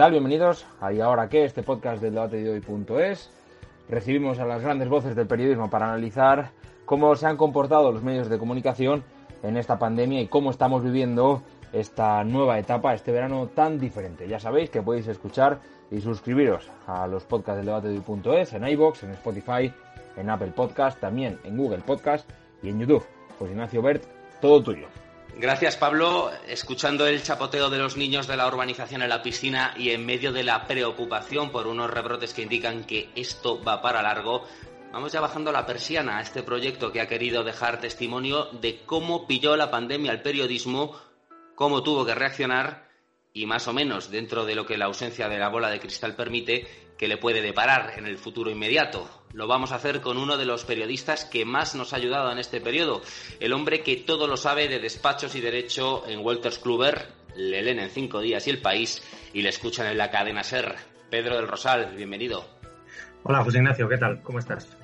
tal? Bienvenidos a Y Ahora Qué, este podcast del debate de hoy.es. Recibimos a las grandes voces del periodismo para analizar cómo se han comportado los medios de comunicación en esta pandemia y cómo estamos viviendo esta nueva etapa, este verano tan diferente. Ya sabéis que podéis escuchar y suscribiros a los podcasts del debate de hoy.es en iBox, en Spotify, en Apple Podcast, también en Google Podcast y en YouTube. Pues Ignacio Bert, todo tuyo. Gracias, Pablo. Escuchando el chapoteo de los niños de la urbanización en la piscina y en medio de la preocupación por unos rebrotes que indican que esto va para largo, vamos ya bajando la persiana a este proyecto que ha querido dejar testimonio de cómo pilló la pandemia al periodismo, cómo tuvo que reaccionar y más o menos dentro de lo que la ausencia de la bola de cristal permite, que le puede deparar en el futuro inmediato. Lo vamos a hacer con uno de los periodistas que más nos ha ayudado en este periodo, el hombre que todo lo sabe de despachos y derecho en Walters Kluber, le leen en cinco días y el país y le escuchan en la cadena SER. Pedro del Rosal, bienvenido. Hola José Ignacio, ¿qué tal? ¿Cómo estás?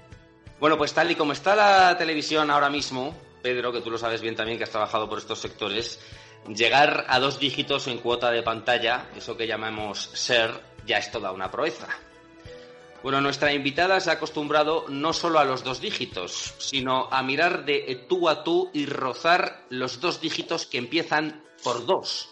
Bueno, pues tal y como está la televisión ahora mismo, Pedro, que tú lo sabes bien también que has trabajado por estos sectores, llegar a dos dígitos en cuota de pantalla, eso que llamamos SER, ya es toda una proeza. Bueno, nuestra invitada se ha acostumbrado no solo a los dos dígitos, sino a mirar de tú a tú y rozar los dos dígitos que empiezan por dos,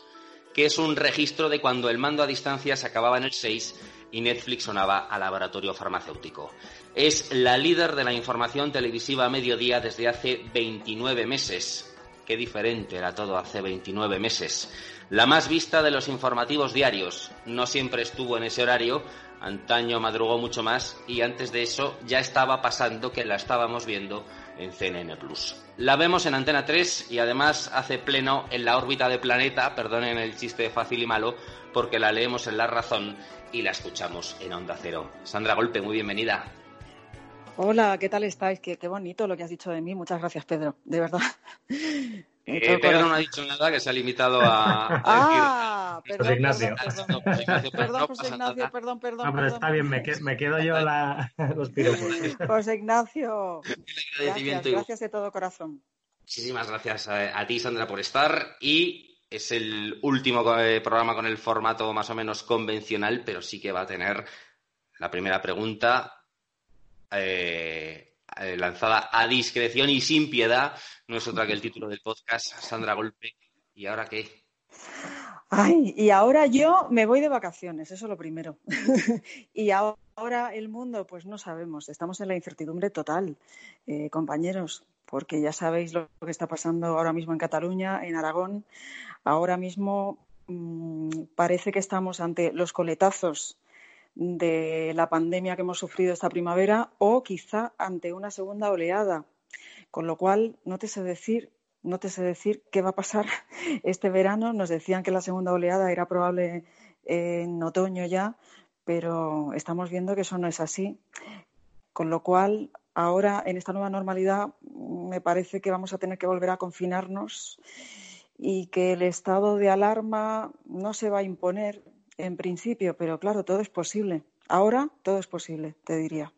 que es un registro de cuando el mando a distancia se acababa en el 6 y Netflix sonaba al laboratorio farmacéutico. Es la líder de la información televisiva a mediodía desde hace 29 meses. Qué diferente era todo hace 29 meses. La más vista de los informativos diarios. No siempre estuvo en ese horario, antaño madrugó mucho más y antes de eso ya estaba pasando que la estábamos viendo en CNN Plus. La vemos en Antena 3 y además hace pleno en la órbita de planeta, perdonen el chiste fácil y malo, porque la leemos en La Razón y la escuchamos en Onda Cero. Sandra Golpe, muy bienvenida. Hola, ¿qué tal estáis? Qué, qué bonito lo que has dicho de mí. Muchas gracias, Pedro, de verdad. Eh, Pedro no ha dicho nada, que se ha limitado a. Ah, perdón, José Ignacio. perdón, José Ignacio, pero perdón, no José Ignacio, perdón, perdón. No, pero perdón. está bien, me, que- me quedo yo la, los piropos. José Ignacio, gracias, gracias de todo corazón. Muchísimas gracias a, a ti, Sandra, por estar. Y es el último eh, programa con el formato más o menos convencional, pero sí que va a tener la primera pregunta eh, eh, lanzada a discreción y sin piedad. No es otra que el título del podcast, Sandra Golpe. ¿Y ahora qué? Ay, y ahora yo me voy de vacaciones, eso es lo primero. y ahora el mundo, pues no sabemos, estamos en la incertidumbre total, eh, compañeros, porque ya sabéis lo que está pasando ahora mismo en Cataluña, en Aragón. Ahora mismo mm, parece que estamos ante los coletazos de la pandemia que hemos sufrido esta primavera o quizá ante una segunda oleada. Con lo cual, no te sé decir, no te sé decir qué va a pasar este verano. Nos decían que la segunda oleada era probable en otoño ya, pero estamos viendo que eso no es así. Con lo cual, ahora en esta nueva normalidad me parece que vamos a tener que volver a confinarnos y que el estado de alarma no se va a imponer en principio, pero claro, todo es posible. Ahora todo es posible, te diría.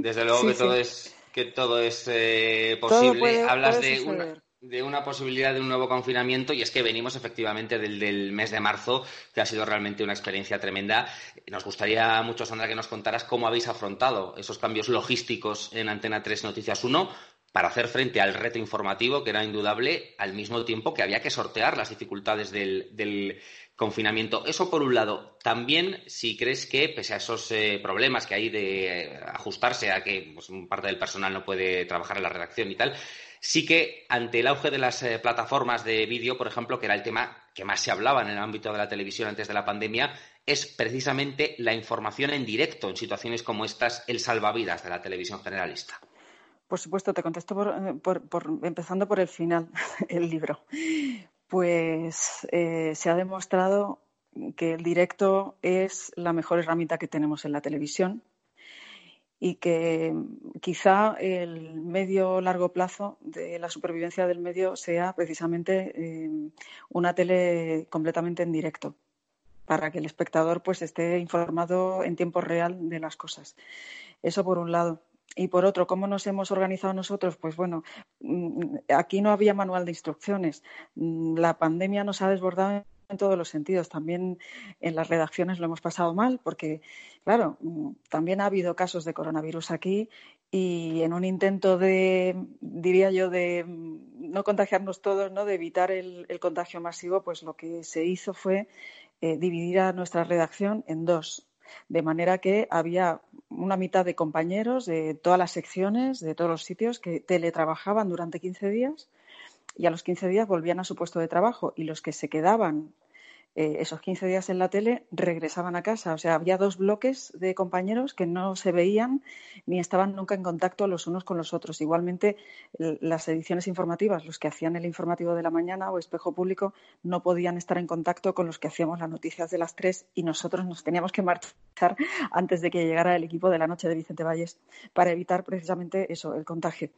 Desde luego Sí, que, sí. todo es, que todo es eh, Todo posible. puede- Hablas puede de una, suceder. de una posibilidad de un nuevo confinamiento y es que venimos efectivamente del, del mes de marzo, que ha sido realmente una experiencia tremenda. Nos gustaría mucho, Sandra, que nos contaras cómo habéis afrontado esos cambios logísticos en Antena 3 Noticias 1 para hacer frente al reto informativo, que era indudable, al mismo tiempo que había que sortear las dificultades del, del confinamiento. Eso por un lado. También, si crees que, pese a esos eh, problemas que hay de eh, ajustarse a que pues, parte del personal no puede trabajar en la redacción y tal, sí que ante el auge de las eh, plataformas de vídeo, por ejemplo, que era el tema que más se hablaba en el ámbito de la televisión antes de la pandemia, es precisamente la información en directo en situaciones como estas, el salvavidas de la televisión generalista. Por supuesto, te contesto por, por- empezando por el final, el libro. Pues eh, se ha demostrado que el directo es la mejor herramienta que tenemos en la televisión y que quizá el medio largo plazo de la supervivencia del medio sea precisamente eh, una tele completamente en directo para que el espectador pues esté informado en tiempo real de las cosas. Eso por un lado. Y por otro, ¿cómo nos hemos organizado nosotros? Pues bueno, mm, aquí no había manual de instrucciones. Mm, La pandemia nos ha desbordado en todos los sentidos. También en las redacciones lo hemos pasado mal porque, claro, mm, también ha habido casos de coronavirus aquí y en un intento de, diría yo, de no contagiarnos todos, ¿no? de evitar el, contagio masivo, pues lo que se hizo fue eh, dividir a nuestra redacción en dos. De manera que había una mitad de compañeros de todas las secciones, de todos los sitios, que teletrabajaban durante 15 días y a los 15 días volvían a su puesto de trabajo. Y los que se quedaban eh, esos 15 días en la tele regresaban a casa. O sea, había dos bloques de compañeros que no se veían ni estaban nunca en contacto los unos con los otros. Igualmente, las ediciones informativas, los que hacían el informativo de la mañana o espejo público, no podían estar en contacto con los que hacíamos las noticias de las tres y nosotros nos teníamos que marchar antes de que llegara el equipo de la noche de Vicente Valles para evitar precisamente eso, el contagio.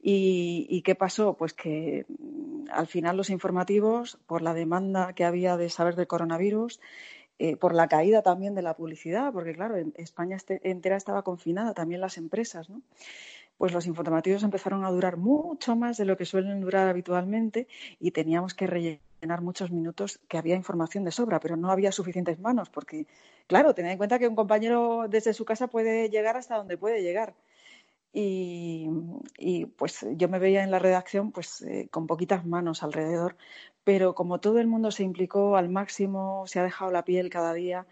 ¿Y, qué pasó? Pues que mm, al final los informativos, por la demanda que había de saber del coronavirus, eh, por la caída también de la publicidad, porque claro, en España este, entera estaba confinada, también las empresas, ¿no? Pues los informativos empezaron a durar mucho más de lo que suelen durar habitualmente y teníamos que rellenar muchos minutos que había información de sobra, pero no había suficientes manos, porque, claro, tened en cuenta que un compañero desde su casa puede llegar hasta donde puede llegar. Y, pues yo me veía en la redacción pues eh, con poquitas manos alrededor, pero como todo el mundo se implicó al máximo, se ha dejado la piel cada día,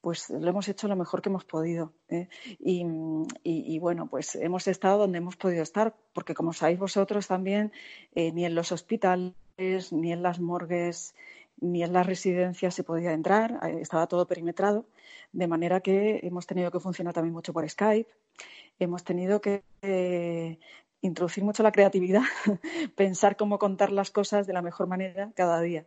pues lo hemos hecho lo mejor que hemos podido. ¿eh? Y, bueno, pues hemos estado donde hemos podido estar, porque como sabéis vosotros también, eh, ni en los hospitales, ni en las morgues, ni en las residencias se podía entrar, estaba todo perimetrado, de manera que hemos tenido que funcionar también mucho por Skype hemos tenido que eh, introducir mucho la creatividad, pensar cómo contar las cosas de la mejor manera cada día.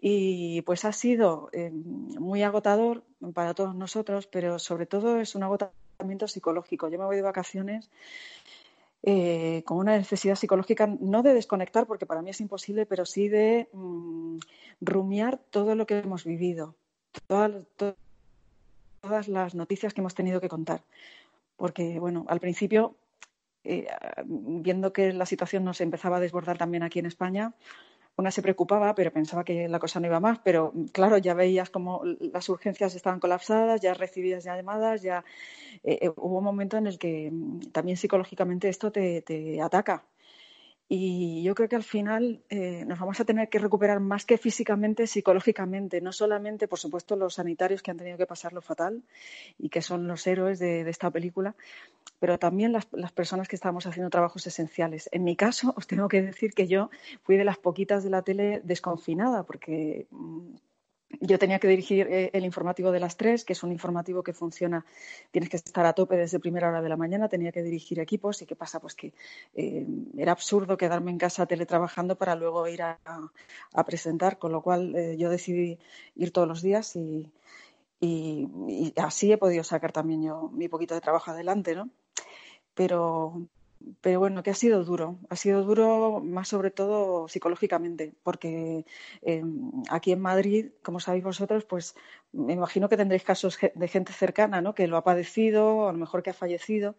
Y pues ha sido eh, muy agotador para todos nosotros, pero sobre todo es un agotamiento psicológico. Yo me voy de vacaciones eh, con una necesidad psicológica, no de desconectar, porque para mí es imposible, pero sí de mm, rumiar todo lo que hemos vivido, todas las noticias que hemos tenido que contar porque, bueno, al principio, eh, viendo que la situación nos empezaba a desbordar también aquí en España, una se preocupaba, pero pensaba que la cosa no iba más. Pero claro, ya veías como las urgencias estaban colapsadas, ya recibías ya llamadas, ya eh, eh, hubo un momento en el que mm, también psicológicamente esto te, te ataca. Y yo creo que al final eh, nos vamos a tener que recuperar más que físicamente, psicológicamente, no solamente, por supuesto, los sanitarios que han tenido que pasarlo fatal y que son los héroes de, esta película, pero también las, las, personas que estábamos haciendo trabajos esenciales. En mi caso, os tengo que decir que yo fui de las poquitas de la tele desconfinada, porque mm, yo tenía que dirigir eh, el informativo de las tres, que es un informativo que funciona, tienes que estar a tope desde primera hora de la mañana, tenía que dirigir equipos y qué pasa, pues que eh, era absurdo quedarme en casa teletrabajando para luego ir a, presentar, con lo cual eh, yo decidí ir todos los días y, y, así he podido sacar también yo mi poquito de trabajo adelante, ¿no? Pero pero bueno, que ha sido duro. Ha sido duro más sobre todo psicológicamente, porque eh, aquí en Madrid, como sabéis vosotros, pues me imagino que tendréis casos de gente cercana, ¿no? Que lo ha padecido, a lo mejor que ha fallecido,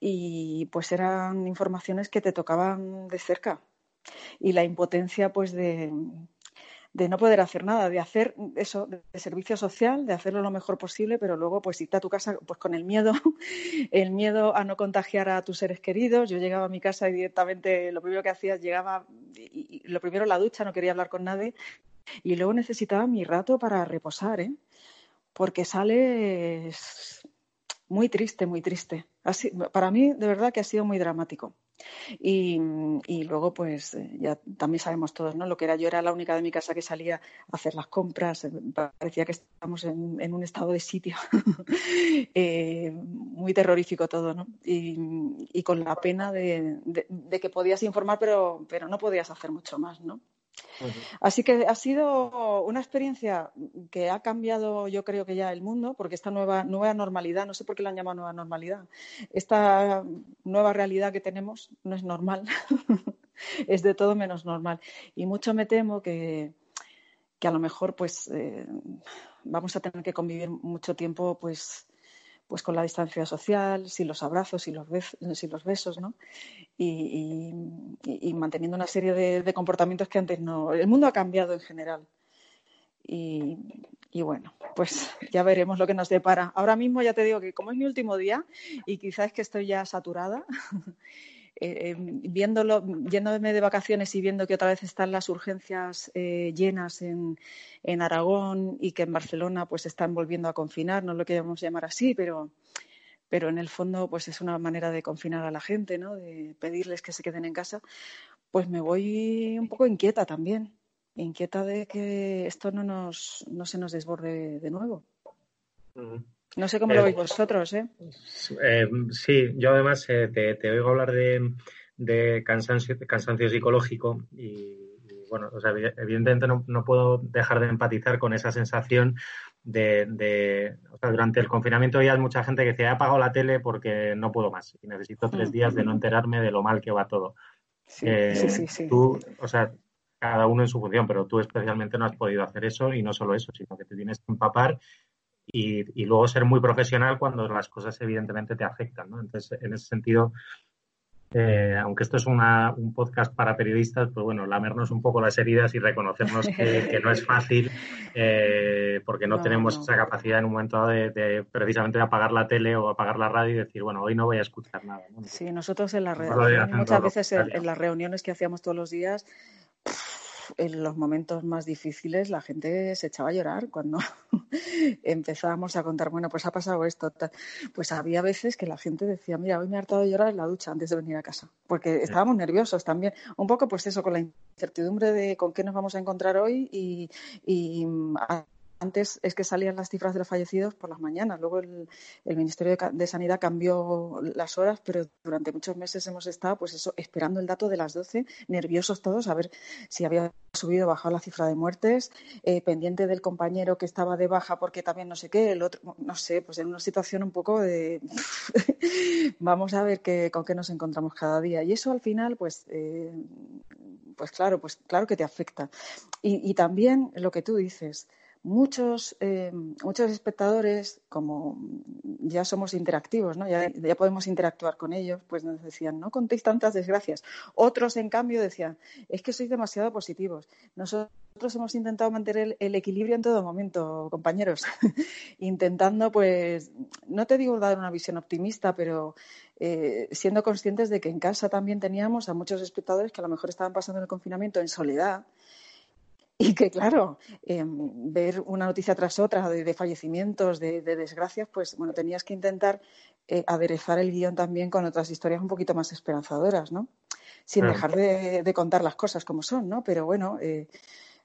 y pues eran informaciones que te tocaban de cerca. Y la impotencia, pues, de, de no poder hacer nada, de hacer eso, de servicio social, de hacerlo lo mejor posible, pero luego pues irte a tu casa pues con el miedo, el miedo a no contagiar a tus seres queridos. Yo llegaba a mi casa y directamente lo primero que hacía llegaba, y, lo primero la ducha, no quería hablar con nadie, y luego necesitaba mi rato para reposar, ¿eh? porque sales muy triste, muy triste. Así, para mí, de verdad que ha sido muy dramático. Y, luego, pues eh, ya también sabemos todos, ¿no? Lo que era yo era la única de mi casa que salía a hacer las compras. Eh, parecía que estábamos en, un estado de sitio. Eh, muy terrorífico todo, ¿no? Y, con la pena de, que podías informar, pero, pero no podías hacer mucho más, ¿no? Así que ha sido una experiencia que ha cambiado, yo creo que ya el mundo, porque esta nueva, nueva normalidad, no sé por qué la han llamado nueva normalidad, esta nueva realidad que tenemos no es normal, es de todo menos normal. Y mucho me temo que, que a lo mejor pues eh, vamos a tener que convivir mucho tiempo pues pues con la distancia social, sin los abrazos, y los, besos, sin los besos, ¿no? Y, manteniendo una serie de, comportamientos que antes no. El mundo ha cambiado en general. y, bueno, pues ya veremos lo que nos depara. Ahora mismo ya te digo que como es mi último día y quizás que estoy ya saturada, eh, eh, viéndolo, yéndome de vacaciones y viendo que otra vez están las urgencias eh, llenas en, en, Aragón y que en Barcelona pues están volviendo a confinar, no lo queremos llamar así, pero, pero en el fondo pues es una manera de confinar a la gente, ¿no? de pedirles que se queden en casa, pues me voy un poco inquieta también inquieta de que esto no, nos, no se nos desborde de nuevo. No sé cómo lo eh, veis vosotros, ¿eh? ¿eh? sí, yo además eh, te, oigo hablar de, de cansancio, cansancio psicológico y, bueno, o sea, evidentemente no, no, puedo dejar de empatizar con esa sensación de, de o sea, durante el confinamiento había mucha gente que decía, he apagado la tele porque no puedo más y necesito tres días de no enterarme de lo mal que va todo. Sí, sí, sí, Tú, o sea, cada uno en su función, pero tú especialmente no has podido hacer eso y no solo eso, sino que te tienes que empapar y, luego ser muy profesional cuando las cosas evidentemente te afectan, ¿no? Entonces, en ese sentido, eh, aunque esto es un podcast para periodistas, pues bueno, lamernos un poco las heridas y reconocernos que, no es fácil eh, porque no, tenemos esa capacidad en un momento dado de, precisamente de apagar la tele o apagar la radio y decir, bueno, hoy no voy a escuchar nada. Sí, nosotros en la muchas veces en, las reuniones que hacíamos todos los días en los momentos más difíciles la gente se echaba a llorar cuando empezábamos a contar, bueno, pues ha pasado esto. Pues había veces que la gente decía, mira, hoy me he hartado de llorar en la ducha antes de venir a casa, porque estábamos nerviosos también. Un poco pues eso, con la incertidumbre de con qué nos vamos a encontrar hoy y, y antes es que salían las cifras de los fallecidos por las mañanas, luego el, Ministerio de, Sanidad cambió las horas, pero durante muchos meses hemos estado, pues eso, esperando el dato de las 12, nerviosos todos, a ver si había subido o bajado la cifra de muertes, eh, pendiente del compañero que estaba de baja porque también no sé qué, el otro, no sé, pues en una situación un poco de vamos a ver qué, con qué nos encontramos cada día. Y eso al final, pues, eh, pues claro, pues claro que te afecta. y también lo que tú dices, muchos, eh, muchos espectadores, como ya somos interactivos, ¿no? ya, podemos interactuar con ellos, pues nos decían, no contéis tantas desgracias. Otros, en cambio, decían, es que sois demasiado positivos. Nosotros hemos intentado mantener el, equilibrio en todo momento, compañeros, intentando, pues, no te digo dar una visión optimista, pero eh, siendo conscientes de que en casa también teníamos a muchos espectadores que a lo mejor estaban pasando el confinamiento en soledad y que, claro, em, ver una noticia tras otra de, fallecimientos, de, desgracias, pues bueno, tenías que intentar eh, aderezar el guion también con otras historias un poquito más esperanzadoras, ¿no? Sin dejar de, de, contar las cosas como son, ¿no? Pero bueno, eh,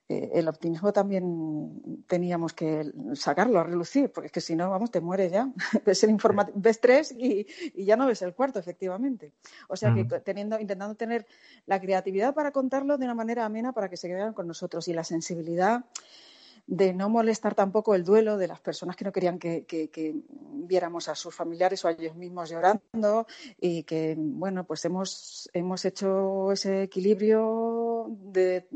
eh, el optimismo también teníamos que sacarlo a relucir, porque es que si no, vamos, te mueres ya. ves, el ves tres y, ya no ves el cuarto, efectivamente. O sea que teniendo, intentando tener la creatividad para contarlo de una manera amena para que se quedaran con nosotros y la sensibilidad de no molestar tampoco el duelo de las personas que no querían que, viéramos a sus familiares o a ellos mismos llorando y que, bueno, pues hemos, hemos hecho ese equilibrio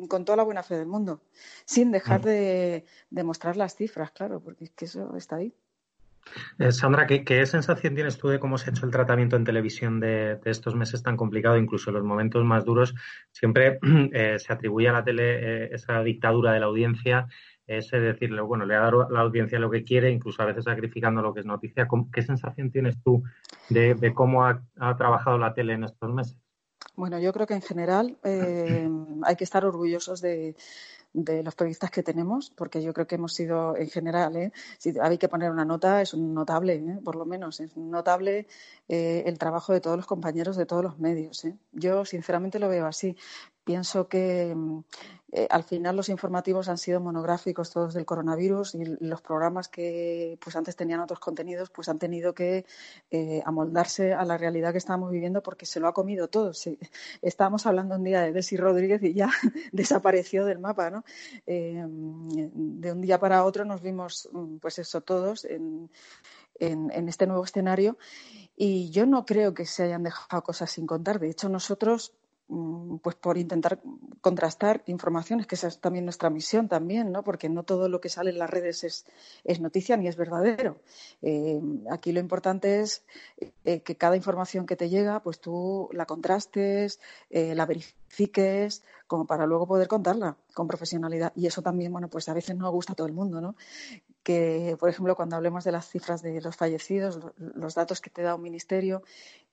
con toda la buena fe del mundo, sin dejar mm. de, mostrar las cifras, claro, porque es que eso está ahí. Eh, Sandra, ¿qué, sensación tienes tú de cómo se ha hecho el tratamiento en televisión de, estos meses tan complicados, incluso en los momentos más duros? Siempre eh, se atribuye a la tele eh, esa dictadura de la audiencia es decirle, bueno, le ha dado a la audiencia lo que quiere, incluso a veces sacrificando lo que es noticia. ¿Qué sensación tienes tú de, cómo ha, trabajado la tele en estos meses? Bueno, yo creo que en general eh, hay que estar orgullosos de, los periodistas que tenemos, porque yo creo que hemos sido en general, ¿eh? si hay que poner una nota, es un notable, ¿eh? por lo menos, es notable eh, el trabajo de todos los compañeros de todos los medios. Yo sinceramente lo veo así. Pienso que eh, al final los informativos han sido monográficos todos del coronavirus y los programas que pues antes tenían otros contenidos pues han tenido que eh, amoldarse a la realidad que estamos viviendo porque se lo ha comido todo. Estábamos hablando un día de Desi Rodríguez y ya desapareció del mapa, ¿no? Eh, de un día para otro nos vimos pues eso todos en, en este nuevo escenario y yo no creo que se hayan dejado cosas sin contar. De hecho, nosotros Mm, pues por intentar contrastar informaciones, que esa es también nuestra misión también, ¿no? Porque no todo lo que sale en las redes es, es noticia ni es verdadero. Eh, aquí lo importante es eh, que cada información que te llega, pues tú la contrastes, eh, la verifiques, como para luego poder contarla con profesionalidad. Y eso también, bueno, pues a veces no gusta a todo el mundo, ¿no? Que, por ejemplo, cuando hablemos de las cifras de los fallecidos, los datos que te da un ministerio,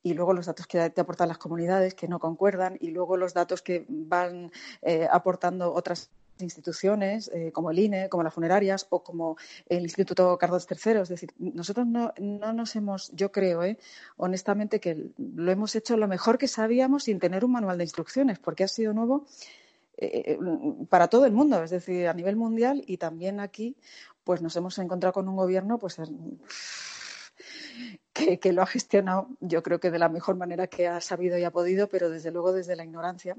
y luego los datos que te aportan las comunidades que no concuerdan y luego los datos que van eh, aportando otras instituciones eh, como el INE, como las funerarias o como el Instituto Carlos III. Es decir, nosotros no, no nos hemos, yo creo, eh, honestamente, que lo hemos hecho lo mejor que sabíamos sin tener un manual de instrucciones, porque ha sido nuevo para todo el mundo, es decir, a nivel mundial y también aquí, pues nos hemos encontrado con un gobierno, pues que, lo ha gestionado, yo creo que de la mejor manera que ha sabido y ha podido, pero desde luego desde la ignorancia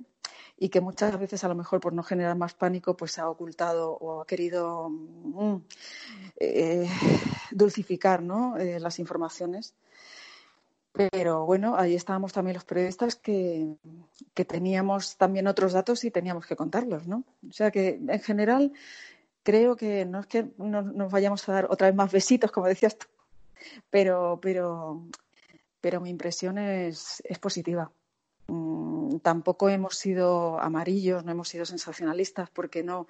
y que muchas veces a lo mejor por no generar más pánico pues ha ocultado o ha querido mm, eh, dulcificar ¿no? Eh, las informaciones. Pero bueno, ahí estábamos también los periodistas que, que, teníamos también otros datos y teníamos que contarlos, ¿no? O sea que en general creo que no es que nos vayamos a dar otra vez más besitos, como decías tú, pero, pero, pero mi impresión es, es positiva. Mm, tampoco hemos sido amarillos, no hemos sido sensacionalistas, porque no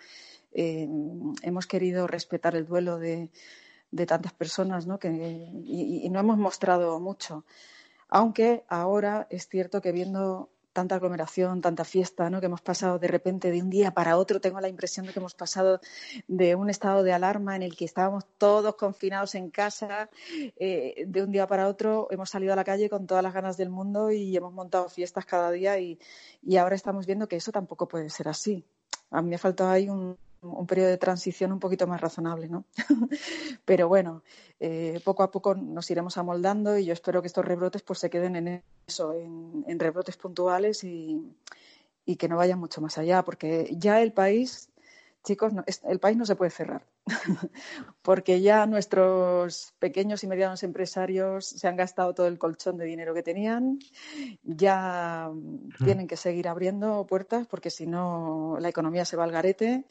eh, hemos querido respetar el duelo de, de tantas personas ¿no? Que, y no hemos mostrado mucho. Aunque ahora es cierto que viendo tanta aglomeración, tanta fiesta, ¿no? que hemos pasado de repente de un día para otro. Tengo la impresión de que hemos pasado de un estado de alarma en el que estábamos todos confinados en casa, eh, de un día para otro hemos salido a la calle con todas las ganas del mundo y hemos montado fiestas cada día y, y ahora estamos viendo que eso tampoco puede ser así. A mí me ha faltado ahí un, un periodo de transición un poquito más razonable, ¿no? Pero bueno, eh, poco a poco nos iremos amoldando y yo espero que estos rebrotes pues se queden en eso, en, rebrotes puntuales y, y, que no vayan mucho más allá, porque ya el país, chicos, el país no se puede cerrar. porque ya nuestros pequeños y medianos empresarios se han gastado todo el colchón de dinero que tenían, ya tienen que seguir abriendo puertas porque si no la economía se va al garete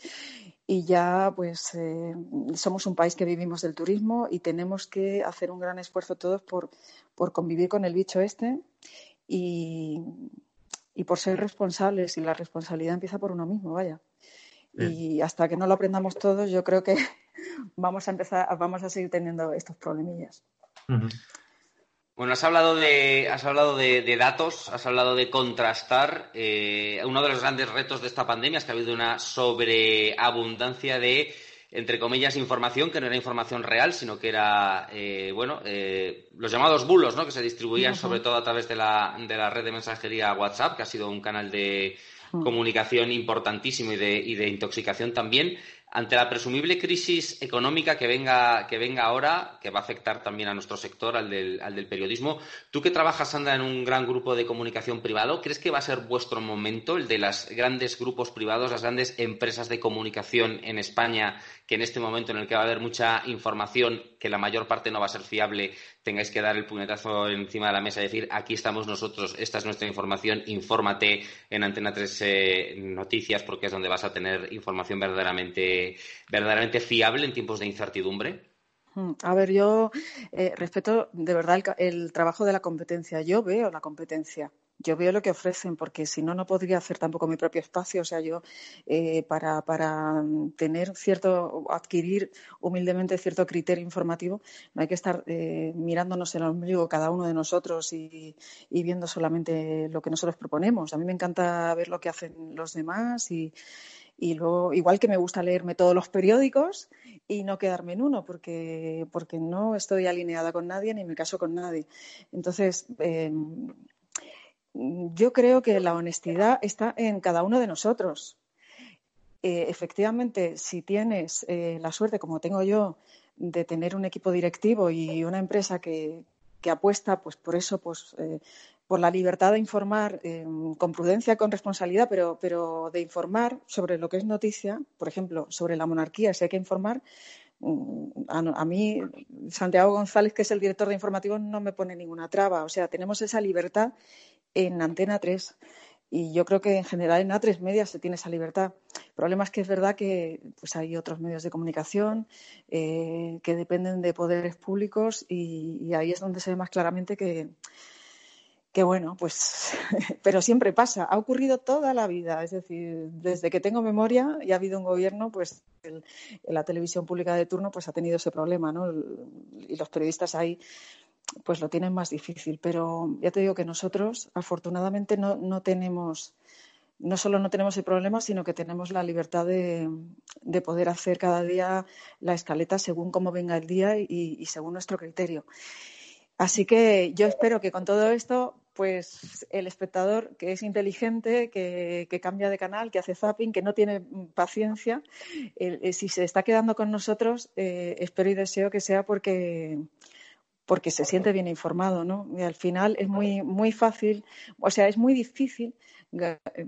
y ya pues eh, somos un país que vivimos del turismo y tenemos que hacer un gran esfuerzo todos por, por convivir con el bicho este y, y por ser responsables y la responsabilidad empieza por uno mismo, vaya. Y hasta que no lo aprendamos todos, yo creo que vamos a empezar, vamos a seguir teniendo estos problemillas. Bueno, has hablado de, has hablado de, datos, has hablado de contrastar. Eh, uno de los grandes retos de esta pandemia es que ha habido una sobreabundancia de, entre comillas, información que no era información real, sino que era, eh, bueno, eh, los llamados bulos, ¿no? Que se distribuían sobre todo a través de la, de la red de mensajería WhatsApp, que ha sido un canal de, comunicación importantísimo y de, y de intoxicación también. Ante la presumible crisis económica que venga, que venga ahora, que va a afectar también a nuestro sector, al del, al del, periodismo, tú que trabajas, Sandra, en un gran grupo de comunicación privado, ¿crees que va a ser vuestro momento, el de los grandes grupos privados, las grandes empresas de comunicación en España, que en este momento en el que va a haber mucha información, que la mayor parte no va a ser fiable, tengáis que dar el puñetazo encima de la mesa y decir, aquí estamos nosotros, esta es nuestra información, infórmate en Antena 3 eh, Noticias, porque es donde vas a tener información verdaderamente, verdaderamente fiable en tiempos de incertidumbre? Mm, a ver, yo eh, respeto de verdad el, trabajo de la competencia. Yo veo la competencia yo veo lo que ofrecen, porque si no, no podría hacer tampoco mi propio espacio. O sea, yo eh, para, para tener cierto, adquirir humildemente cierto criterio informativo, no hay que estar eh, mirándonos el ombligo cada uno de nosotros y, y, viendo solamente lo que nosotros proponemos. A mí me encanta ver lo que hacen los demás y, y luego, igual que me gusta leerme todos los periódicos y no quedarme en uno, porque, porque no estoy alineada con nadie ni me caso con nadie. Entonces, eh, yo creo que la honestidad está en cada uno de nosotros. Eh, efectivamente, si tienes eh, la suerte, como tengo yo, de tener un equipo directivo y una empresa que, apuesta pues, por eso, pues, eh, por la libertad de informar con prudencia, con responsabilidad, pero, pero de informar sobre lo que es noticia, por ejemplo, sobre la monarquía, si hay que informar, mm, a, mí, Santiago González, que es el director de informativos, no me pone ninguna traba. O sea, tenemos esa libertad en Antena 3. y yo creo que en general en A3 Media se tiene esa libertad. El problema es que es verdad que pues hay otros medios de comunicación eh, que dependen de poderes públicos y, ahí es donde se ve más claramente que, que bueno, pues, pero siempre pasa, ha ocurrido toda la vida, es decir, desde que tengo memoria y ha habido un gobierno, pues la televisión pública de turno pues ha tenido ese problema, ¿no? Y los periodistas ahí pues lo tienen más difícil. Pero ya te digo que nosotros, afortunadamente, no, no tenemos, no solo no tenemos el problema, sino que tenemos la libertad de, de poder hacer cada día la escaleta según cómo venga el día y, según nuestro criterio. Así que yo espero que con todo esto, pues el espectador que es inteligente, que, que cambia de canal, que hace zapping, que no tiene paciencia, si se está quedando con nosotros, eh, espero y deseo que sea porque porque se siente bien informado, ¿no? Y al final es muy, muy fácil, o sea, es muy difícil,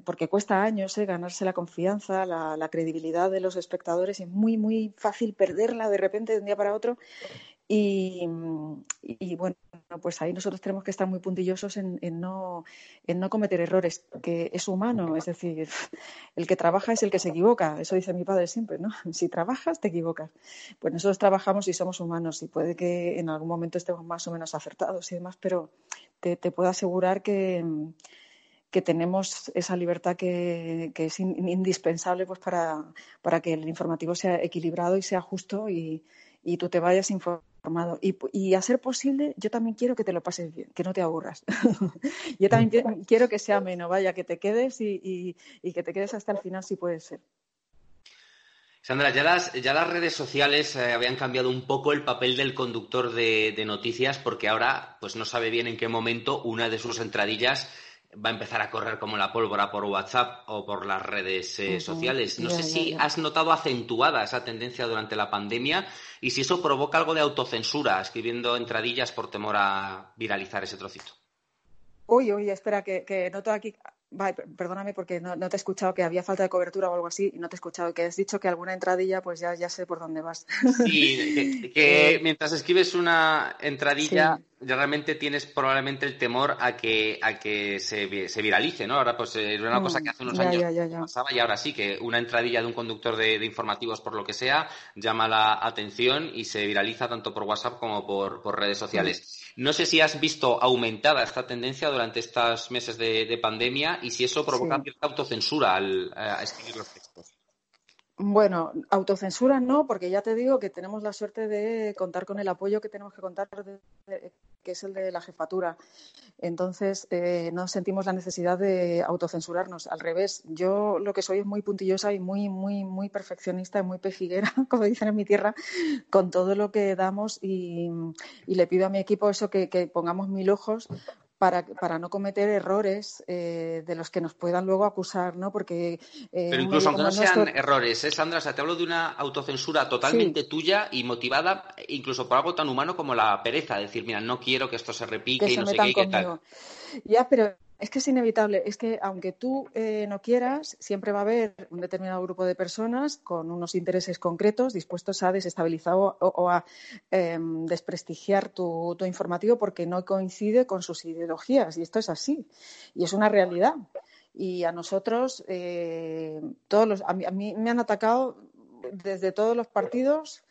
porque cuesta años ¿eh? ganarse la confianza, la, credibilidad de los espectadores, es muy, muy fácil perderla de repente de un día para otro y, bueno, pues ahí nosotros tenemos que estar muy puntillosos en, no, en no cometer errores, que es humano, es decir, el que trabaja es el que se equivoca, eso dice mi padre siempre, ¿no? Si trabajas, te equivocas. Pues nosotros trabajamos y somos humanos y puede que en algún momento estemos más o menos acertados y demás, pero te, puedo asegurar que, que tenemos esa libertad que, que es indispensable pues para, para que el informativo sea equilibrado y sea justo y, y tú te vayas y, a ser posible, yo también quiero que te lo pases bien, que no te aburras. yo también quiero que sea menos, vaya, que te quedes y, que te quedes hasta el final si puede ser. Sandra, ya las, ya las redes sociales eh, habían cambiado un poco el papel del conductor de, de, noticias porque ahora pues no sabe bien en qué momento una de sus entradillas va a empezar a correr como la pólvora por WhatsApp o por las redes eh, sociales. No sé si has notado acentuada esa tendencia durante la pandemia y si eso provoca algo de autocensura, escribiendo entradillas por temor a viralizar ese trocito. Uy, uy, espera, que, que noto aquí perdóname porque no, te he escuchado que había falta de cobertura o algo así y no te he escuchado que has dicho que alguna entradilla, pues ya, ya sé por dónde vas. Sí, que, eh, mientras escribes una entradilla, realmente tienes probablemente el temor a que, a que se, se viralice, ¿no? Ahora, pues es una cosa mm, que hace unos años pasaba y ahora sí, que una entradilla de un conductor de, de, informativos, por lo que sea, llama la atención y se viraliza tanto por WhatsApp como por, por redes sociales. No sé si has visto aumentada esta tendencia durante estos meses de, pandemia y si eso provoca cierta autocensura al escribir los textos. Bueno, autocensura no, porque ya te digo que tenemos la suerte de contar con el apoyo que tenemos que contar, que es el de la jefatura. Entonces, eh, no sentimos la necesidad de autocensurarnos. Al revés, yo lo que soy es muy puntillosa y muy, muy, muy perfeccionista y muy pejiguera, como dicen en mi tierra, con todo lo que damos y, le pido a mi equipo eso que, que pongamos mil ojos para, para no cometer errores eh, de los que nos puedan luego acusar, ¿no? Porque... Eh, Pero incluso aunque no sean errores, ¿eh, Sandra? O sea, te hablo de una autocensura totalmente tuya y motivada incluso por algo tan humano como la pereza. Decir, mira, no quiero que esto se repique y no sé qué y qué tal. Ya, pero es que es inevitable, es que aunque tú eh, no quieras, siempre va a haber un determinado grupo de personas con unos intereses concretos dispuestos a desestabilizar o, a em, desprestigiar tu, informativo porque no coincide con sus ideologías. Y esto es así. Y es una realidad. Y a nosotros, eh, todos los, a mí me han atacado desde todos los partidos,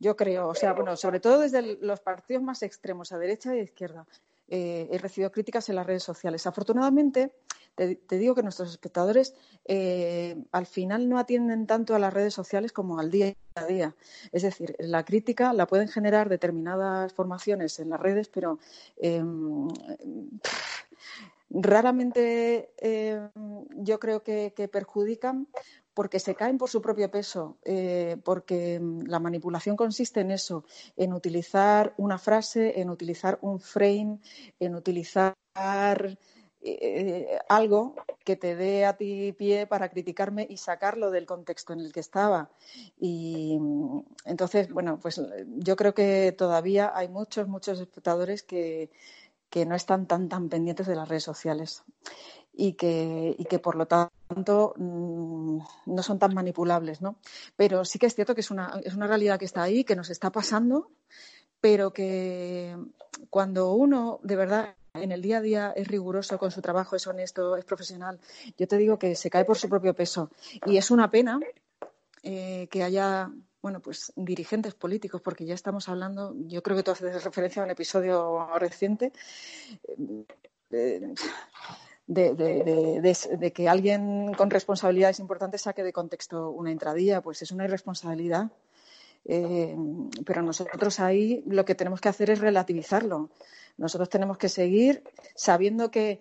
yo creo. O sea, bueno, sobre todo desde los partidos más extremos, a derecha y a izquierda eh, he recibido críticas en las redes sociales. Afortunadamente, te, digo que nuestros espectadores eh, al final no atienden tanto a las redes sociales como al día a día. Es decir, la crítica la pueden generar determinadas formaciones en las redes, pero em, raramente em, yo creo que, perjudican porque se caen por su propio peso, eh, porque mm, la manipulación consiste en eso, en utilizar una frase, en utilizar un frame, en utilizar eh, algo que te dé a ti pie para criticarme y sacarlo del contexto en el que estaba. Y mm, entonces, bueno, pues yo creo que todavía hay muchos, muchos espectadores que, que no están tan, tan pendientes de las redes sociales y que, y que por lo tanto mm, no son tan manipulables, ¿no? Pero sí que es cierto que es una, es una realidad que está ahí, que nos está pasando, pero que cuando uno de verdad en el día a día es riguroso con su trabajo, es honesto, es profesional, yo te digo que se cae por su propio peso. Y es una pena eh, que haya bueno, pues dirigentes políticos, porque ya estamos hablando, yo creo que tú haces referencia a un episodio reciente, eh, de, que alguien con responsabilidades importantes saque de contexto una entradilla, pues es una irresponsabilidad. Eh, pero nosotros ahí lo que tenemos que hacer es relativizarlo. Nosotros tenemos que seguir sabiendo que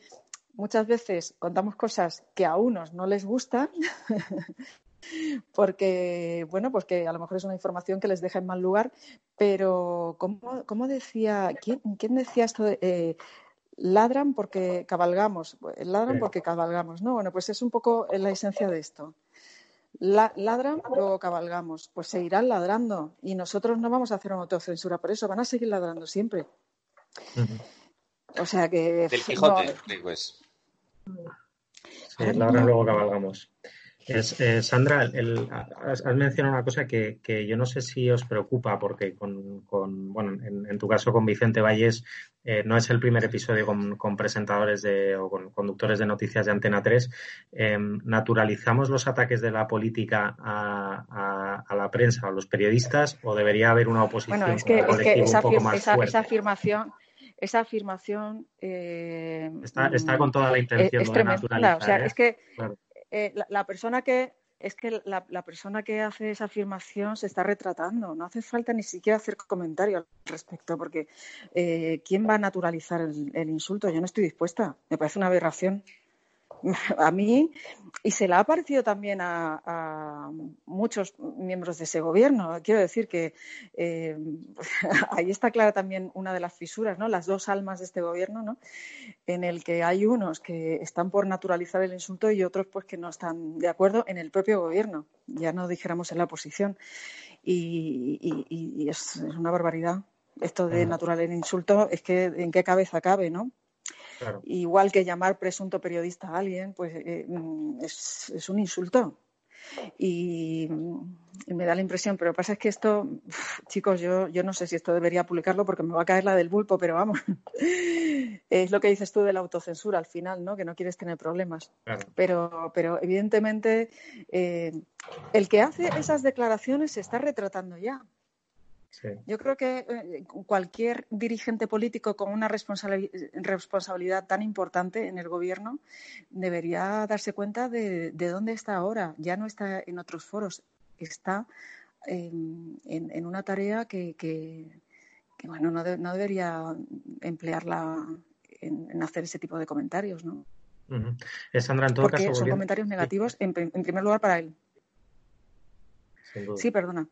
muchas veces contamos cosas que a unos no les gustan porque, bueno, pues que a lo mejor es una información que les deja en mal lugar, pero ¿cómo, decía, ¿quién, decía esto de, eh, ladran porque cabalgamos, ladran porque cabalgamos, ¿no? Bueno, pues es un poco la esencia de esto. ladran, luego cabalgamos. Pues seguirán ladrando y nosotros no vamos a hacer una autocensura por eso, van a seguir ladrando siempre. O sea que. Del Quijote, pues. ladran, luego cabalgamos. Eh, Sandra, has, mencionado una cosa que, yo no sé si os preocupa, porque con, bueno, en, tu caso con Vicente Valles eh, no es el primer episodio con, presentadores de, o con conductores de noticias de Antena 3. Em, ¿Naturalizamos los ataques de la política a, la prensa, a los periodistas, o debería haber una oposición bueno, es que, esa, un poco más esa, esa afirmación esa afirmación eh, está, con toda la intención de naturalizar. O sea, es que eh, la, persona que es que la, persona que hace esa afirmación se está retratando. No hace falta ni siquiera hacer comentario al respecto, porque eh, ¿quién va a naturalizar el, insulto? Yo no estoy dispuesta. Me parece una aberración. a mí y se le ha parecido también a, muchos miembros de ese gobierno. Quiero decir que eh, ahí está clara también una de las fisuras, ¿no? Las dos almas de este gobierno, ¿no? En el que hay unos que están por naturalizar el insulto y otros pues que no están de acuerdo en el propio gobierno. Ya no dijéramos en la oposición. Y, es, es, una barbaridad. Esto de naturalizar el insulto es que en qué cabeza cabe, ¿no? Igual que llamar presunto periodista a alguien, pues eh, mm, es, un insulto. Y, me da la impresión, pero lo que pasa es que esto, chicos, yo, yo no sé si esto debería publicarlo porque me va a caer la del bulpo, pero vamos, es lo que dices tú de la autocensura al final, ¿no? Que no quieres tener problemas. Pero, pero evidentemente eh, el que hace esas declaraciones se está retratando ya. Yo creo que eh, cualquier dirigente político con una responsabilidad tan importante en el gobierno debería darse cuenta de, dónde está ahora. Ya no está en otros foros, está en, una tarea que, bueno, no, debería emplearla en, hacer ese tipo de comentarios, ¿no? Sandra, en todo Porque son comentarios negativos, en, primer lugar, para él. Sí, perdona.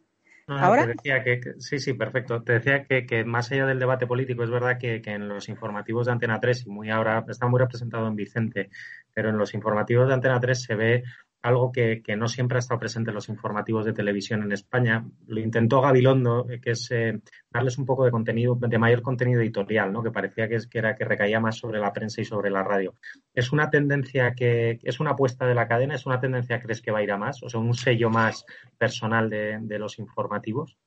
¿Ahora? decía que, sí, sí, perfecto. Te decía que, que, más allá del debate político, es verdad que, que, en los informativos de Antena 3, y muy ahora está muy representado en Vicente, pero en los informativos de Antena 3 se ve algo que, no siempre ha estado presente en los informativos de televisión en España. Lo intentó Gabilondo, eh, que es eh, darles un poco de contenido, de mayor contenido editorial, ¿no? que parecía que, es, que era que recaía más sobre la prensa y sobre la radio. ¿Es una tendencia que es una apuesta de la cadena? ¿Es una tendencia que crees que va a ir a más? O sea, un sello más personal de los informativos.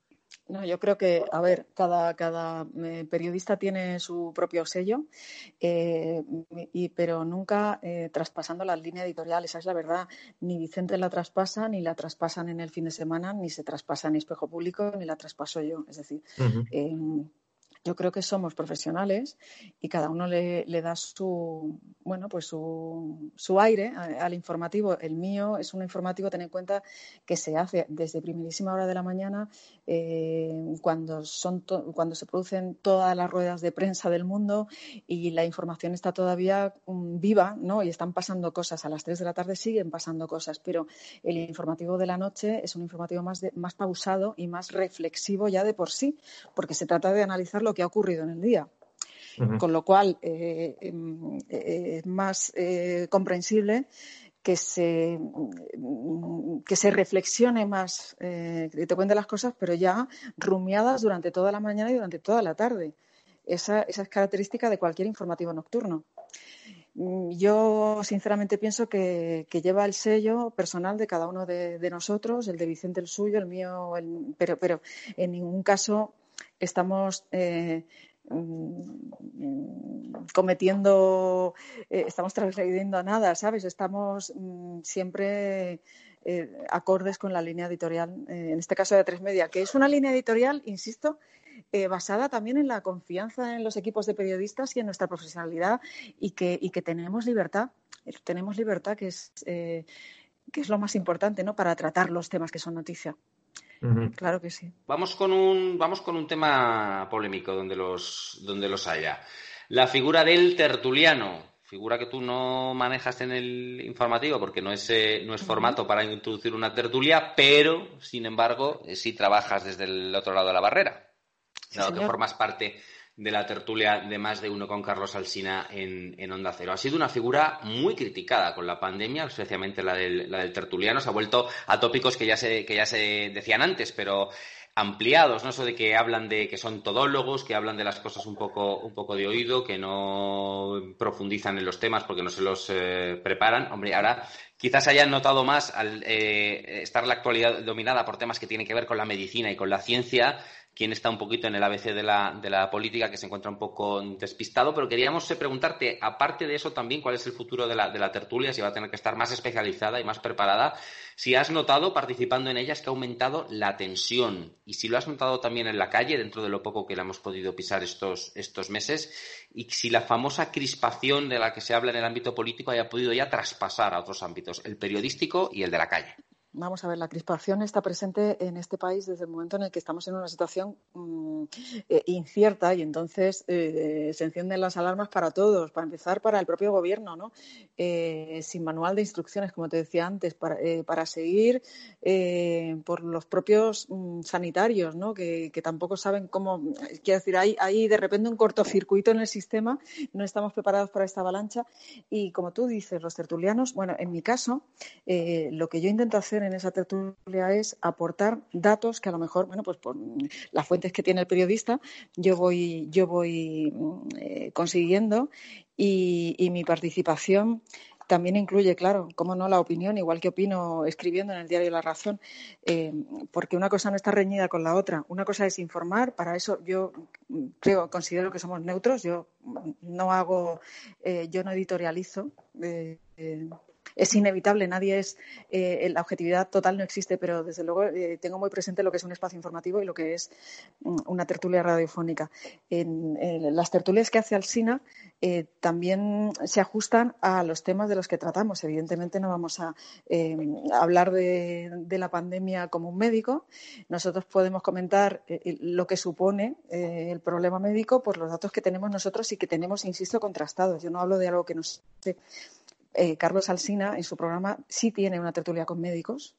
No, yo creo que, a ver, cada, cada eh, periodista tiene su propio sello, eh, y, pero nunca eh, traspasando las líneas editoriales, esa es la verdad. Ni Vicente la traspasa, ni la traspasan en el fin de semana, ni se traspasa en Espejo Público, ni la traspaso yo. Es decir, yo creo que somos profesionales y cada uno le, da su bueno pues su, su aire al informativo. El mío es un informativo, ten en cuenta que se hace desde primerísima hora de la mañana, eh, cuando son cuando se producen todas las ruedas de prensa del mundo y la información está todavía mm, viva, ¿no? Y están pasando cosas. A las 3 de la tarde siguen pasando cosas, pero el informativo de la noche es un informativo más, más pausado y más reflexivo ya de por sí, porque se trata de analizarlo que ha ocurrido en el día. Con lo cual, eh, em, eh, es más eh, comprensible que se, que se reflexione más, que te cuente las cosas, pero ya rumiadas durante toda la mañana y durante toda la tarde. Esa, esa es característica de cualquier informativo nocturno. Mm, yo sinceramente pienso que, lleva el sello personal de cada uno de, nosotros, el de Vicente el suyo, el mío, pero, pero en ningún caso estamos eh, mm, cometiendo, eh, estamos transgrediendo a nada, ¿sabes? Estamos mm, siempre eh, acordes con la línea editorial, en este caso de Tres Media, que es una línea editorial, insisto, basada también en la confianza en los equipos de periodistas y en nuestra profesionalidad y que, y que tenemos libertad, tenemos libertad que es, que es lo más importante ¿no? para tratar los temas que son noticia. Claro que sí. Vamos con un, vamos con un tema polémico donde los, donde los haya. La figura del tertuliano, figura que tú no manejas en el informativo porque no es, eh, no es formato para introducir una tertulia, pero, sin embargo, eh, sí trabajas desde el otro lado de la barrera. dado que formas parte de la tertulia de más de uno con Carlos Alsina en, Onda Cero. Ha sido una figura muy criticada con la pandemia, especialmente la del, la del tertuliano. Se ha vuelto a tópicos que ya se, que ya se decían antes, pero ampliados, ¿no? Eso de que hablan de que son todólogos, que hablan de las cosas un poco, un poco de oído, que no profundizan en los temas porque no se los eh, preparan. Hombre, ahora quizás hayan notado más al eh, estar la actualidad dominada por temas que tienen que ver con la medicina y con la ciencia, quien está un poquito en el ABC de la, política, que se encuentra un poco despistado, pero queríamos eh, preguntarte, aparte de eso también, cuál es el futuro de la, de la tertulia, si va a tener que estar más especializada y más preparada, si has notado participando en ellas que ha aumentado la tensión. Y si lo has notado también en la calle, dentro de lo poco que la hemos podido pisar estos, estos meses, y si la famosa crispación de la que se habla en el ámbito político haya podido ya traspasar a otros ámbitos, el periodístico y el de la calle. Vamos a ver, la crispación está presente en este país desde el momento en el que estamos en una situación mm, eh, incierta y entonces eh, se encienden las alarmas para todos, para empezar para el propio gobierno, ¿no? Eh, sin manual de instrucciones, como te decía antes, para, para seguir por los propios mm, sanitarios, ¿no? Que, tampoco saben cómo, quiero decir, hay, hay de repente un cortocircuito en el sistema, no estamos preparados para esta avalancha y como tú dices, los tertulianos, bueno, en mi caso, lo que yo intento hacer en esa tertulia es aportar datos que a lo mejor, bueno, pues por las fuentes que tiene el periodista, yo voy, yo voy eh, consiguiendo y, mi participación también incluye, claro, cómo no, la opinión, igual que opino escribiendo en el diario La Razón, eh, porque una cosa no está reñida con la otra. Una cosa es informar, para eso yo creo, considero que somos neutros, yo no hago, eh, yo no editorializo es inevitable, nadie es, eh, la objetividad total no existe, pero desde luego eh, tengo muy presente lo que es un espacio informativo y lo que es mm, una tertulia radiofónica. Las tertulias que hace Alsina eh, también se ajustan a los temas de los que tratamos. Evidentemente no vamos a hablar de, la pandemia como un médico. Nosotros podemos comentar lo que supone el problema médico por los datos que tenemos nosotros y que tenemos, insisto, contrastados. Yo no hablo de algo que no sé eh, Carlos Alsina en su programa sí tiene una tertulia con médicos.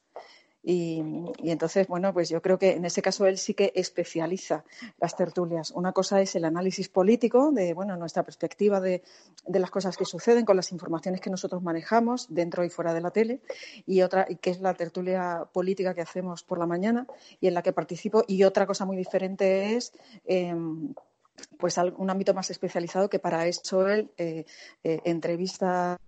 Y, entonces, bueno, pues yo creo que en ese caso él sí que especializa las tertulias. Una cosa es el análisis político de, bueno, nuestra perspectiva de, las cosas que suceden con las informaciones que nosotros manejamos dentro y fuera de la tele, y otra, que es la tertulia política que hacemos por la mañana y en la que participo. Y otra cosa muy diferente es. Em, pues un ámbito más especializado que para eso él eh, eh, entrevista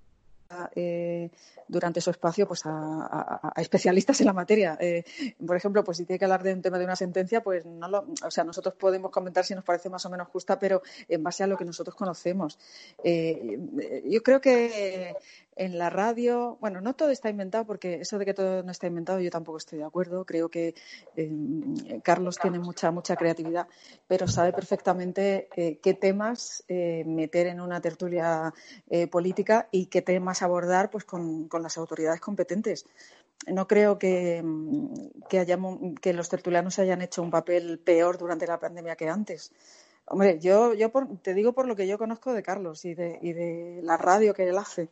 eh, durante su espacio pues a, especialistas en la materia. Eh, por ejemplo, pues si tiene que hablar de un tema de una sentencia, pues no lo, o sea, nosotros podemos comentar si nos parece más o menos justa, pero en base a lo que nosotros conocemos. Eh, yo creo que en la radio, bueno, no todo está inventado, porque eso de que todo no está inventado yo tampoco estoy de acuerdo. Creo que Carlos tiene mucha, mucha creatividad, pero sabe perfectamente qué temas meter en una tertulia política y qué temas abordar pues, con, las autoridades competentes. No creo que, que, que los tertulianos hayan hecho un papel peor durante la pandemia que antes. Hombre, yo, yo te digo por lo que yo conozco de Carlos y de, y de la radio que él hace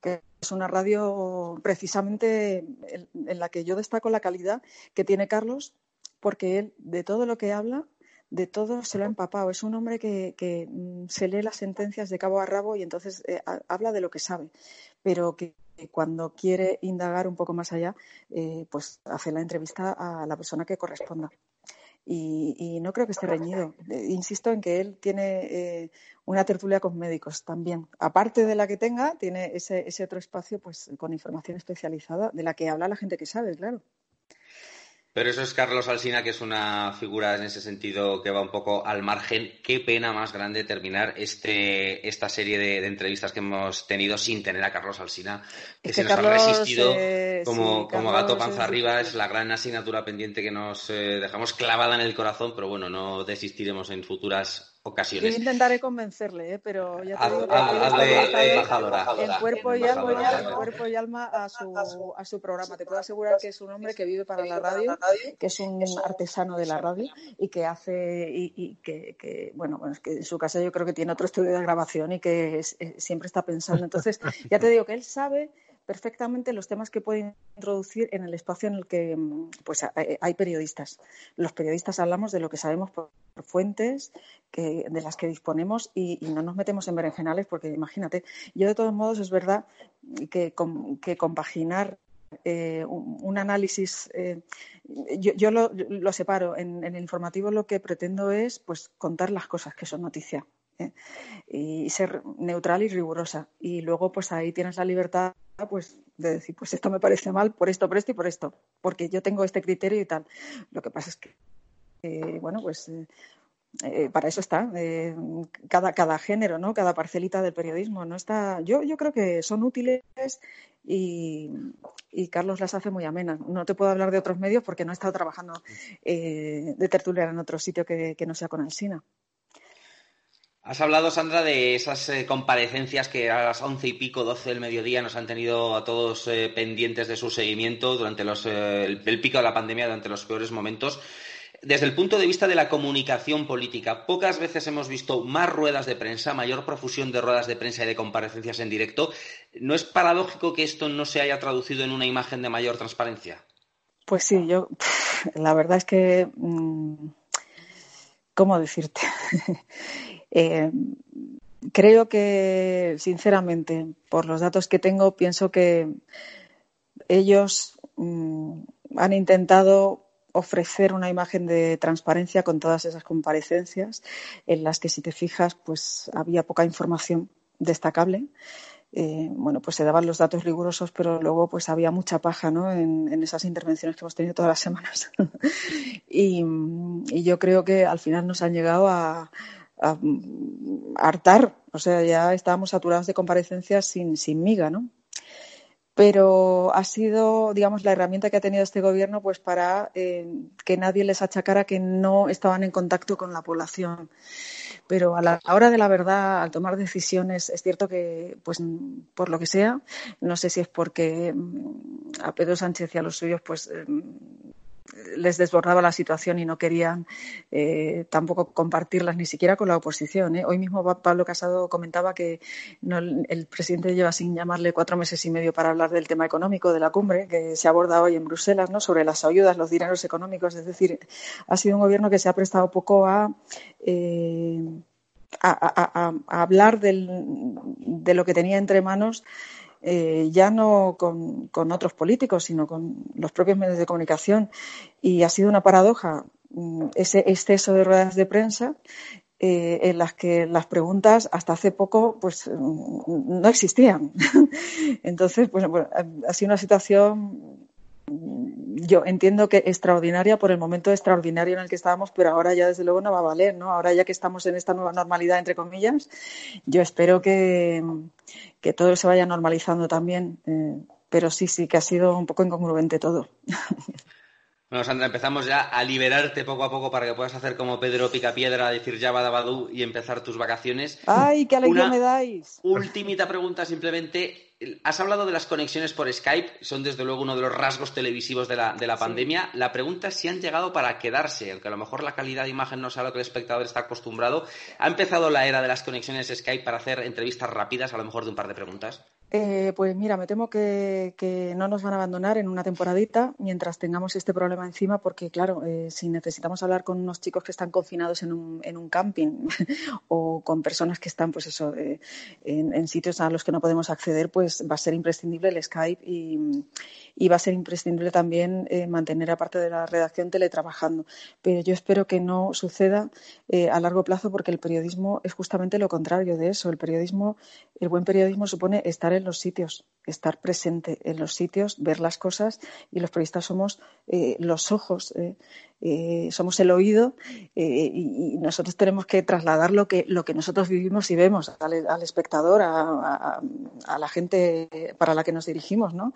que es una radio precisamente en, la que yo destaco la calidad que tiene Carlos, porque él, de todo lo que habla, de todo se lo ha empapado. Es un hombre que, mm, se lee las sentencias de cabo a rabo y entonces eh, habla de lo que sabe, pero que cuando quiere indagar un poco más allá, eh, pues hace la entrevista a la persona que corresponda y, no creo que esté reñido. Eh, insisto en que él tiene una tertulia con médicos también. Aparte de la que tenga, tiene ese, ese otro espacio pues con información especializada de la que habla la gente que sabe, claro. Pero eso es Carlos Alsina, que es una figura en ese sentido que va un poco al margen. Qué pena más grande terminar este, esta serie de, entrevistas que hemos tenido sin tener a Carlos Alsina, que, se nos ha resistido eh, como, como gato panza arriba. Es la gran asignatura pendiente que nos eh, dejamos clavada en el corazón, pero bueno, no desistiremos en futuras ocasiones. Yo intentaré convencerle, ¿eh? pero ya te digo que embajadora, en cuerpo y alma, en cuerpo y alma a su, a su programa. Te puedo asegurar que es un hombre que vive para la radio, que es un artesano de la radio y que hace y, que, que, bueno, bueno, es que en su casa yo creo que tiene otro estudio de grabación y que siempre está pensando. Entonces, ya te digo que él sabe perfectamente los temas que puede introducir en el espacio en el que mm, pues, hay periodistas. Los periodistas hablamos de lo que sabemos por fuentes de las que disponemos y, no nos metemos en berenjenales porque imagínate, yo de todos modos es verdad que, compaginar eh, un, análisis. Eh, yo, lo, separo. En, en, el informativo lo que pretendo es pues contar las cosas que son noticia. ¿Eh? y ser neutral y rigurosa. Y luego, pues ahí tienes la libertad pues de decir, pues esto me parece mal por esto, por esto y por esto, porque yo tengo este criterio y tal. Lo que pasa es que, eh, bueno, pues eh, para eso está cada, cada género, ¿no? Cada parcelita del periodismo. No está. Yo, yo creo que son útiles y, Carlos las hace muy amenas. No te puedo hablar de otros medios porque no he estado trabajando de tertulia en otro sitio que, que no sea con Alsina. Has hablado, Sandra, de esas eh, comparecencias que a las once y pico, doce del mediodía nos han tenido a todos eh, pendientes de su seguimiento durante eh, el, pico de la pandemia, durante los peores momentos. Desde el punto de vista de la comunicación política, pocas veces hemos visto más ruedas de prensa, mayor profusión de ruedas de prensa y de comparecencias en directo. ¿No es paradójico que esto no se haya traducido en una imagen de mayor transparencia? Pues sí, yo la verdad es que mm, ¿cómo decirte? Eh, creo que, sinceramente, por los datos que tengo, pienso que ellos mm, han intentado ofrecer una imagen de transparencia con todas esas comparecencias en las que, si te fijas, pues había poca información destacable. Eh, bueno, pues se daban los datos rigurosos, pero luego pues había mucha paja ¿no? en, esas intervenciones que hemos tenido todas las semanas. y, yo creo que al final nos han llegado a, a, hartar. O sea, ya estábamos saturados de comparecencias sin, sin miga, ¿no? Pero ha sido, digamos, la herramienta que ha tenido este gobierno pues para eh, que nadie les achacara que no estaban en contacto con la población. Pero a la hora de la verdad, al tomar decisiones, es cierto que, pues, por lo que sea, no sé si es porque mm, a Pedro Sánchez y a los suyos, pues, em, les desbordaba la situación y no querían eh, tampoco compartirlas ni siquiera con la oposición. ¿eh? Hoy mismo Pablo Casado comentaba que el presidente lleva sin llamarle cuatro meses y medio para hablar del tema económico de la cumbre que se aborda hoy en Bruselas, ¿no? sobre las ayudas, los dineros económicos. Es decir, ha sido un gobierno que se ha prestado poco a. Eh, a, hablar de lo que tenía entre manos eh, ya no con, otros políticos, sino con los propios medios de comunicación. Y ha sido una paradoja mm, ese exceso de ruedas de prensa eh, en las que las preguntas hasta hace poco pues mm, no existían. Entonces, pues bueno, ha sido una situación yo entiendo que extraordinaria por el momento extraordinario en el que estábamos, pero ahora ya desde luego no va a valer, ¿no? Ahora ya que estamos en esta nueva normalidad, entre comillas, yo espero que, que todo se vaya normalizando también, eh, pero sí, sí, que ha sido un poco incongruente todo. Bueno, Sandra, empezamos ya a liberarte poco a poco para que puedas hacer como Pedro Picapiedra, decir ya Badabadú y empezar tus vacaciones. ¡Ay, qué alegría me dais! Ultimita pregunta simplemente. Has hablado de las conexiones por Skype, son desde luego uno de los rasgos televisivos de la, de la pandemia. La pregunta es si han llegado para quedarse, aunque a lo mejor la calidad de imagen no sea lo que el espectador está acostumbrado. ¿Ha empezado la era de las conexiones Skype para hacer entrevistas rápidas, a lo mejor de un par de preguntas? Eh, pues mira, me temo que, no nos van a abandonar en una temporadita mientras tengamos este problema encima, porque claro, eh, si necesitamos hablar con unos chicos que están confinados en un, en un camping o con personas que están, pues eso, eh, en, en, sitios a los que no podemos acceder, pues va a ser imprescindible el Skype y, y va a ser imprescindible también eh, mantener aparte de la redacción teletrabajando. Pero yo espero que no suceda eh, a largo plazo porque el periodismo es justamente lo contrario de eso. El periodismo, el buen periodismo supone estar en los sitios, estar presente en los sitios, ver las cosas y los periodistas somos eh, los ojos, eh, eh, somos el oído y, nosotros tenemos que trasladar lo que, lo que nosotros vivimos y vemos al, espectador, a, la gente para la que nos dirigimos, ¿no?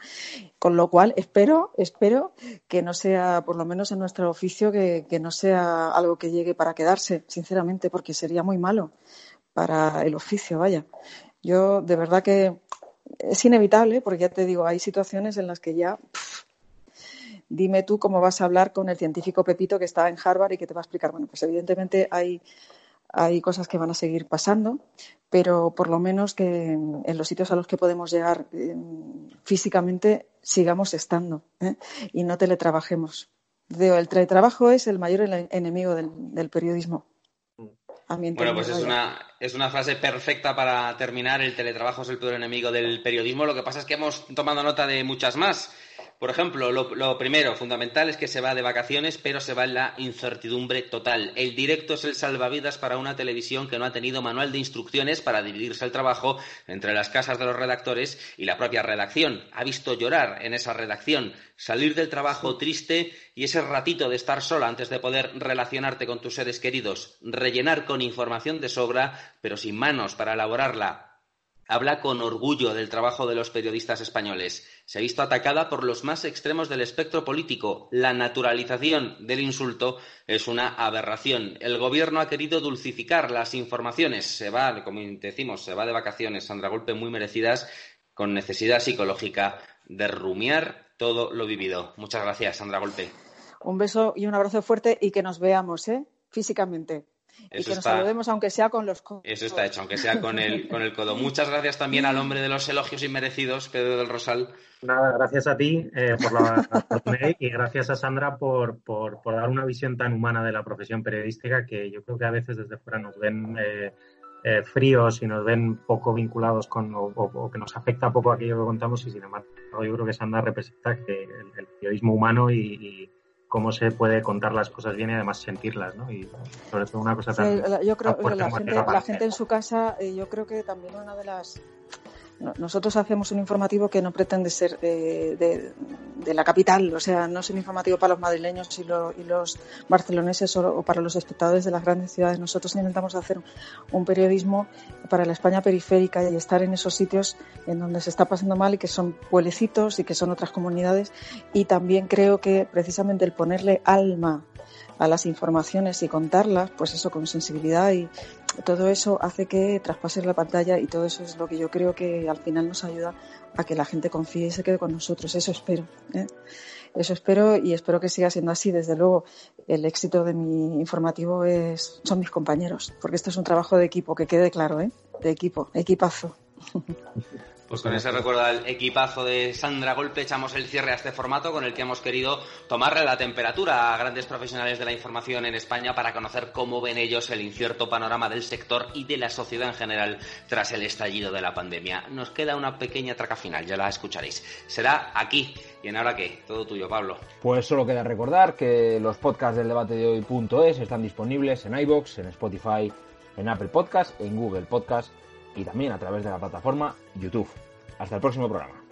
Con lo cual espero, espero que no sea, por lo menos en nuestro oficio, que, que no sea algo que llegue para quedarse, sinceramente, porque sería muy malo para el oficio, vaya. Yo de verdad que es inevitable, porque ya te digo, hay situaciones en las que ya. dime tú cómo vas a hablar con el científico Pepito que está en Harvard y que te va a explicar. Bueno, pues evidentemente hay, hay cosas que van a seguir pasando, pero por lo menos que en los sitios a los que podemos llegar em, físicamente sigamos estando ¿eh? y no teletrabajemos. El teletrabajo es el mayor enemigo del periodismo bueno, pues es una, es una frase perfecta para terminar. El teletrabajo es el peor enemigo del periodismo. Lo que pasa es que hemos tomado nota de muchas más. Por ejemplo, lo, primero, fundamental, es que se va de vacaciones, pero se va en la incertidumbre total. El directo es el salvavidas para una televisión que no ha tenido manual de instrucciones para dividirse el trabajo entre las casas de los redactores y la propia redacción. Ha visto llorar en esa redacción, salir del trabajo triste y ese ratito de estar sola antes de poder relacionarte con tus seres queridos, rellenar con información de sobra, pero sin manos para elaborarla habla con orgullo del trabajo de los periodistas españoles. Se ha visto atacada por los más extremos del espectro político. La naturalización del insulto es una aberración. El gobierno ha querido dulcificar las informaciones. Se va, como decimos, se va de vacaciones, Sandra Golpe, muy merecidas, con necesidad psicológica de rumiar todo lo vivido. Muchas gracias, Sandra Golpe. Un beso y un abrazo fuerte y que nos veamos, ¿eh? Físicamente y que nos saludemos aunque sea con los codos. Eso está hecho, aunque sea con el, con el codo. Muchas gracias también al hombre de los elogios inmerecidos, Pedro del Rosal. Nada, gracias a ti eh, por la oportunidad y gracias a Sandra por, por, por, dar una visión tan humana de la profesión periodística que yo creo que a veces desde fuera nos ven eh, eh, fríos y nos ven poco vinculados con o, que nos afecta poco aquello que contamos y sin embargo yo creo que Sandra representa que el, periodismo humano y cómo se puede contar las cosas bien y además sentirlas, ¿no? Y sobre todo una cosa tan... yo creo que la gente, la gente en su casa, eh, yo creo que también una de las nosotros hacemos un informativo que no pretende ser de, de, la capital, o sea, no es un informativo para los madrileños y, y los barceloneses o, para los espectadores de las grandes ciudades. Nosotros intentamos hacer un periodismo para la España periférica y estar en esos sitios en donde se está pasando mal y que son pueblecitos y que son otras comunidades. Y también creo que precisamente el ponerle alma a las informaciones y contarlas, pues eso con sensibilidad y todo eso hace que traspases la pantalla y todo eso es lo que yo creo que al final nos ayuda a que la gente confíe y se quede con nosotros. Eso espero. ¿eh? Eso espero y espero que siga siendo así. Desde luego, el éxito de mi informativo es, son mis compañeros, porque esto es un trabajo de equipo, que quede claro, ¿eh? de equipo, equipazo. Pues con ese recuerdo al equipazo de Sandra Golpe echamos el cierre a este formato con el que hemos querido tomarle la temperatura a grandes profesionales de la información en España para conocer cómo ven ellos el incierto panorama del sector y de la sociedad en general tras el estallido de la pandemia. Nos queda una pequeña traca final, ya la escucharéis. Será aquí. ¿Y en ahora qué? Todo tuyo, Pablo. Pues solo queda recordar que los podcasts del debate de hoy.es están disponibles en iBox, en Spotify, en Apple Podcast, en Google Podcast y también a través de la plataforma YouTube. Hasta el próximo programa.